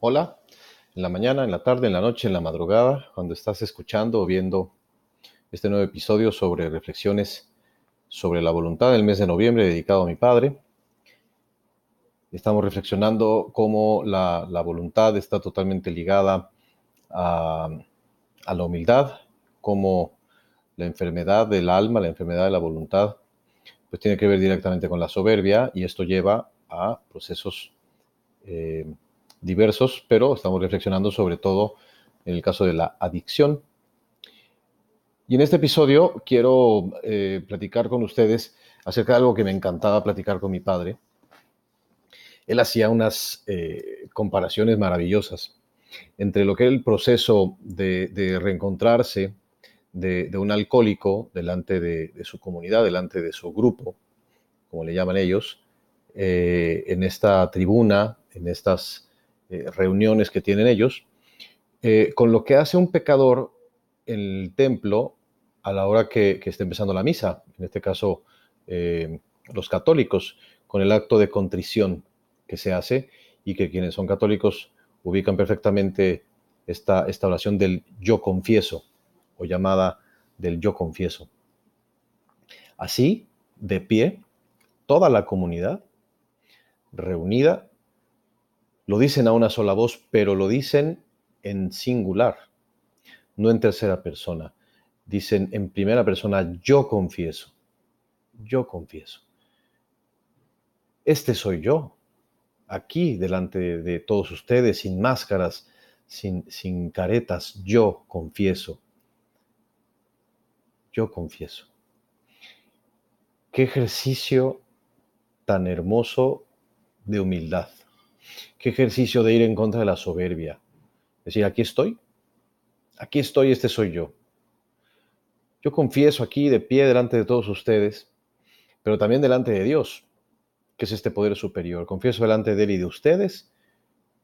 Hola, en la mañana, en la tarde, en la noche, en la madrugada, cuando estás escuchando o viendo este nuevo episodio sobre reflexiones sobre la voluntad del mes de noviembre dedicado a mi padre. Estamos reflexionando cómo la, voluntad está totalmente ligada a, la humildad, cómo la enfermedad del alma, la enfermedad de la voluntad, pues tiene que ver directamente con la soberbia y esto lleva a procesos eh, diversos, pero estamos reflexionando sobre todo en el caso de la adicción. Y en este episodio quiero eh, platicar con ustedes acerca de algo que me encantaba platicar con mi padre. Él hacía unas eh, comparaciones maravillosas entre lo que es el proceso de, reencontrarse de, un alcohólico delante de, su comunidad, delante de su grupo, como le llaman ellos, en esta tribuna, en estas eh, reuniones que tienen ellos, eh, con lo que hace un pecador en el templo a la hora que, que está empezando la misa, en este caso eh, los católicos, con el acto de contrición que se hace y que quienes son católicos ubican perfectamente esta, esta oración del yo confieso o llamada del yo confieso. Así, de pie, toda la comunidad reunida lo dicen a una sola voz, pero lo dicen en singular, no en tercera persona. Dicen en primera persona, yo confieso, yo confieso. Este soy yo, aquí delante de todos ustedes, sin máscaras, sin, sin caretas, yo confieso. Yo confieso. Qué ejercicio tan hermoso de humildad. Qué ejercicio de ir en contra de la soberbia. Decir, aquí estoy, aquí estoy, este soy yo. Yo confieso aquí de pie delante de todos ustedes, pero también delante de Dios, que es este poder superior. Confieso delante de Él y de ustedes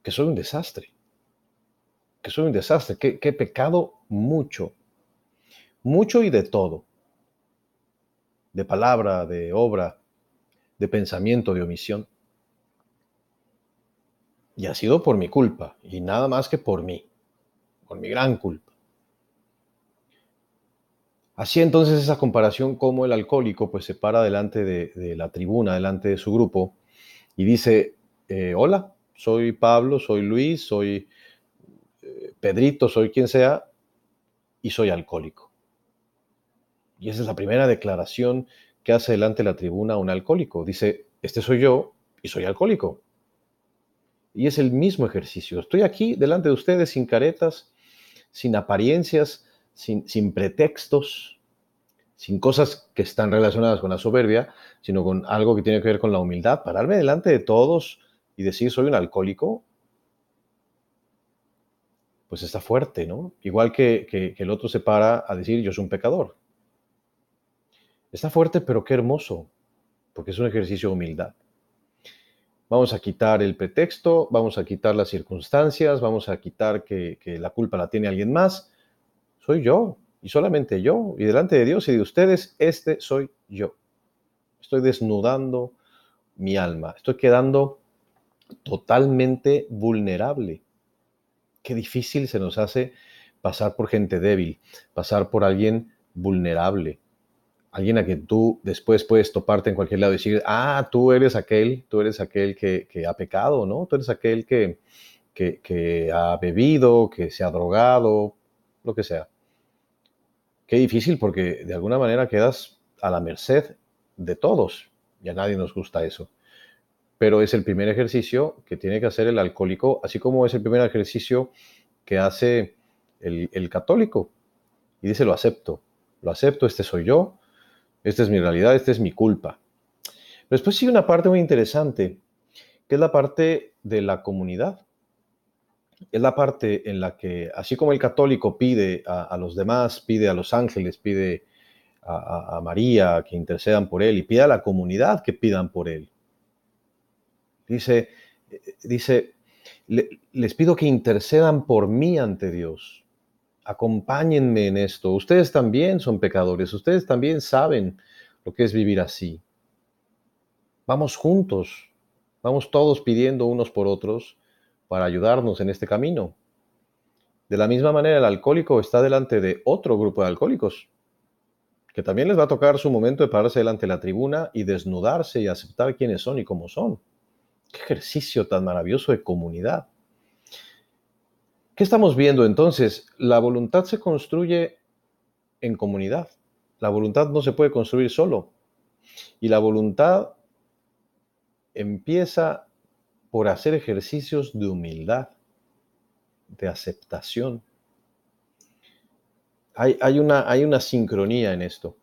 que soy un desastre, que soy un desastre, que, que he pecado mucho, mucho y de todo, de palabra, de obra, de pensamiento, de omisión. Y ha sido por mi culpa, y nada más que por mí, por mi gran culpa. Así entonces esa comparación como el alcohólico pues se para delante de, la tribuna, delante de su grupo, y dice, eh, hola, soy Pablo, soy Luis, soy eh, Pedrito, soy quien sea, y soy alcohólico. Y esa es la primera declaración que hace delante de la tribuna un alcohólico. Dice, este soy yo y soy alcohólico. Y es el mismo ejercicio. Estoy aquí delante de ustedes sin caretas, sin apariencias, sin, pretextos, sin cosas que están relacionadas con la soberbia, sino con algo que tiene que ver con la humildad. Pararme delante de todos y decir soy un alcohólico, pues está fuerte, ¿no? Igual que, que, que el otro se para a decir yo soy un pecador. Está fuerte, pero qué hermoso, porque es un ejercicio de humildad. Vamos a quitar el pretexto, vamos a quitar las circunstancias, vamos a quitar que, la culpa la tiene alguien más. Soy yo, y solamente yo, y delante de Dios y de ustedes, este soy yo. Estoy desnudando mi alma, estoy quedando totalmente vulnerable. Qué difícil se nos hace pasar por gente débil, pasar por alguien vulnerable alguien a quien tú después puedes toparte en cualquier lado y decir, ah, tú eres aquel, tú eres aquel que, ha pecado, ¿no? Tú eres aquel que, ha bebido, que se ha drogado, lo que sea. Qué difícil porque de alguna manera quedas a la merced de todos y a nadie nos gusta eso. Pero es el primer ejercicio que tiene que hacer el alcohólico, así como es el primer ejercicio que hace el, el católico. Y dice, lo acepto, lo acepto, este soy yo, esta es mi realidad, esta es mi culpa. Después sigue una parte muy interesante, que es la parte de la comunidad. Es la parte en la que, así como el católico pide a, los demás, pide a los ángeles, pide a, María que intercedan por él y pide a la comunidad que pidan por él. Dice, dice, les pido que intercedan por mí ante Dios acompáñenme en esto. Ustedes también son pecadores, ustedes también saben lo que es vivir así. Vamos juntos, vamos todos pidiendo unos por otros, para ayudarnos en este camino. De la misma manera, el alcohólico está delante de otro grupo de alcohólicos, que también les va a tocar su momento de pararse delante de la tribuna y desnudarse y aceptar quiénes son y cómo son. Qué ejercicio tan maravilloso de comunidad. ¿Qué estamos viendo entonces? La voluntad se construye en comunidad. La voluntad no se puede construir solo. Y la voluntad empieza por hacer ejercicios de humildad, de aceptación. Hay, una, hay una sincronía en esto.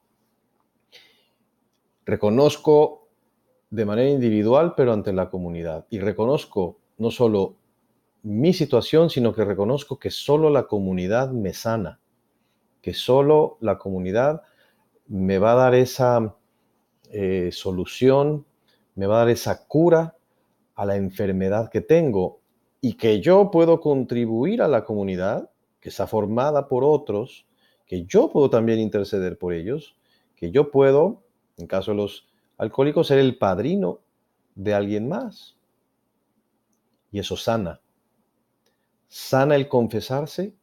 Reconozco de manera individual, pero ante la comunidad. Y reconozco no solo mi situación, sino que reconozco que solo la comunidad me sana, que solo la comunidad me va a dar esa eh, solución, me va a dar esa cura a la enfermedad que tengo y que yo puedo contribuir a la comunidad que está formada por otros, que yo puedo también interceder por ellos, que yo puedo, en caso de los alcohólicos, ser el padrino de alguien más. Y eso sana. Sana el confesarse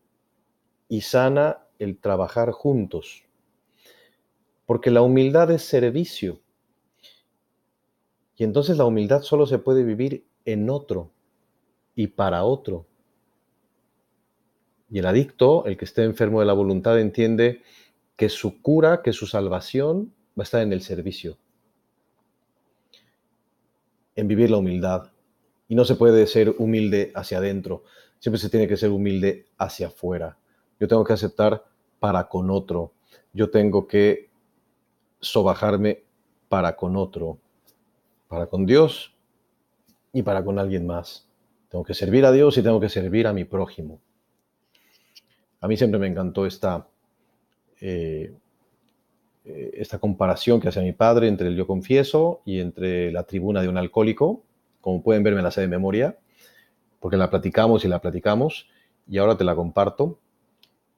y sana el trabajar juntos. Porque la humildad es servicio. Y entonces la humildad solo se puede vivir en otro y para otro. Y el adicto, el que esté enfermo de la voluntad, entiende que su cura, que su salvación va a estar en el servicio, en vivir la humildad. Y no se puede ser humilde hacia adentro, siempre se tiene que ser humilde hacia afuera. Yo tengo que aceptar para con otro. Yo tengo que sobajarme para con otro para con Dios y para con alguien más. Tengo que servir a Dios y tengo que servir a mi prójimo. A mí siempre me encantó esta, eh, eh, esta comparación que hace mi padre entre el yo confieso y entre la tribuna de un alcohólico. Como pueden ver, me la sé de memoria, porque la platicamos y la platicamos, y ahora te la comparto.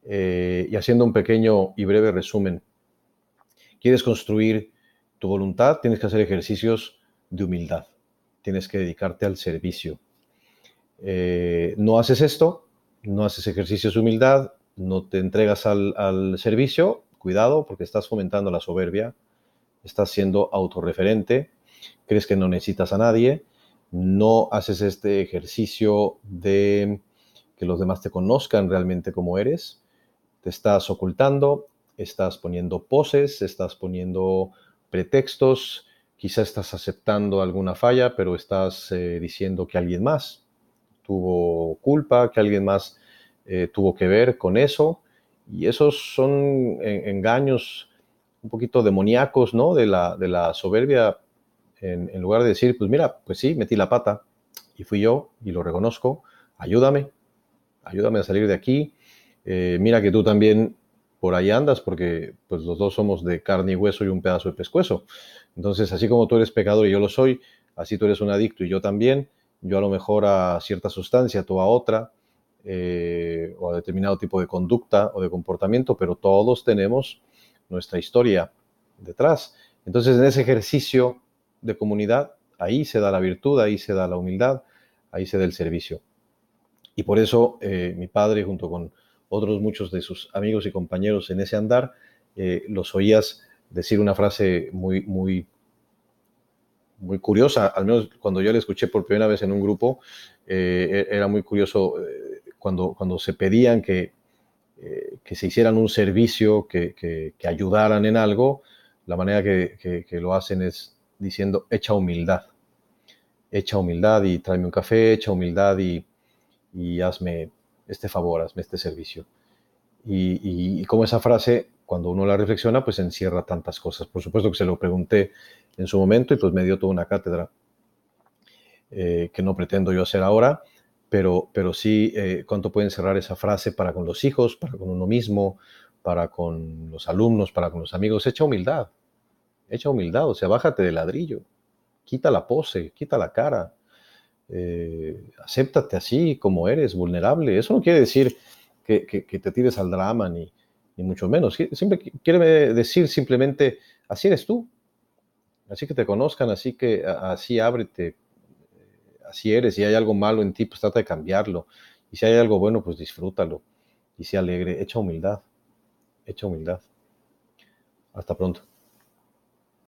Eh, y haciendo un pequeño y breve resumen, quieres construir tu voluntad, tienes que hacer ejercicios de humildad. Tienes que dedicarte al servicio. Eh, no haces esto, no haces ejercicios de humildad, no te entregas al, servicio, cuidado porque estás fomentando la soberbia, estás siendo autorreferente, crees que no necesitas a nadie, no haces este ejercicio de que los demás te conozcan realmente como eres, te estás ocultando, estás poniendo poses, estás poniendo pretextos, Quizá estás aceptando alguna falla, pero estás eh, diciendo que alguien más tuvo culpa, que alguien más eh, tuvo que ver con eso. Y esos son engaños un poquito demoníacos, ¿no? De la, de la soberbia, en, lugar de decir, pues mira, pues sí, metí la pata y fui yo y lo reconozco, ayúdame, ayúdame a salir de aquí. Eh, mira que tú también por ahí andas, porque pues los dos somos de carne y hueso y un pedazo de pescuezo. Entonces, así como tú eres pecador y yo lo soy, así tú eres un adicto y yo también, yo a lo mejor a cierta sustancia, tú a otra, eh, o a determinado tipo de conducta o de comportamiento, pero todos tenemos nuestra historia detrás. Entonces, en ese ejercicio de comunidad, ahí se da la virtud, ahí se da la humildad, ahí se da el servicio. Y por eso eh, mi padre, junto con otros muchos de sus amigos y compañeros en ese andar, eh, los oías decir una frase muy, muy, muy curiosa, al menos cuando yo la escuché por primera vez en un grupo, eh, e-, era muy curioso cuando, cuando se pedían que, que se hicieran un servicio, que, que, ayudaran en algo, la manera que, lo hacen es diciendo, echa humildad, echa humildad y tráeme un café, echa humildad y, y hazme este favor, hazme este servicio. Y, como esa frase, cuando uno la reflexiona, pues encierra tantas cosas. Por supuesto que se lo pregunté en su momento y pues me dio toda una cátedra eh, que no pretendo yo hacer ahora, pero, pero sí eh, cuánto puede encerrar esa frase para con los hijos, para con uno mismo, para con los alumnos, para con los amigos. Echa humildad, echa humildad, o sea, bájate del ladrillo, quita la pose, quita la cara, eh, acéptate así como eres, vulnerable. Eso no quiere decir que, te tires al drama, ni, mucho menos. Siempre quiere decir simplemente, así eres tú. Así que te conozcan, así que así ábrete, así eres. Si hay algo malo en ti, pues trata de cambiarlo. Y si hay algo bueno, pues disfrútalo. Y sea alegre. Echa humildad. Echa humildad. Hasta pronto.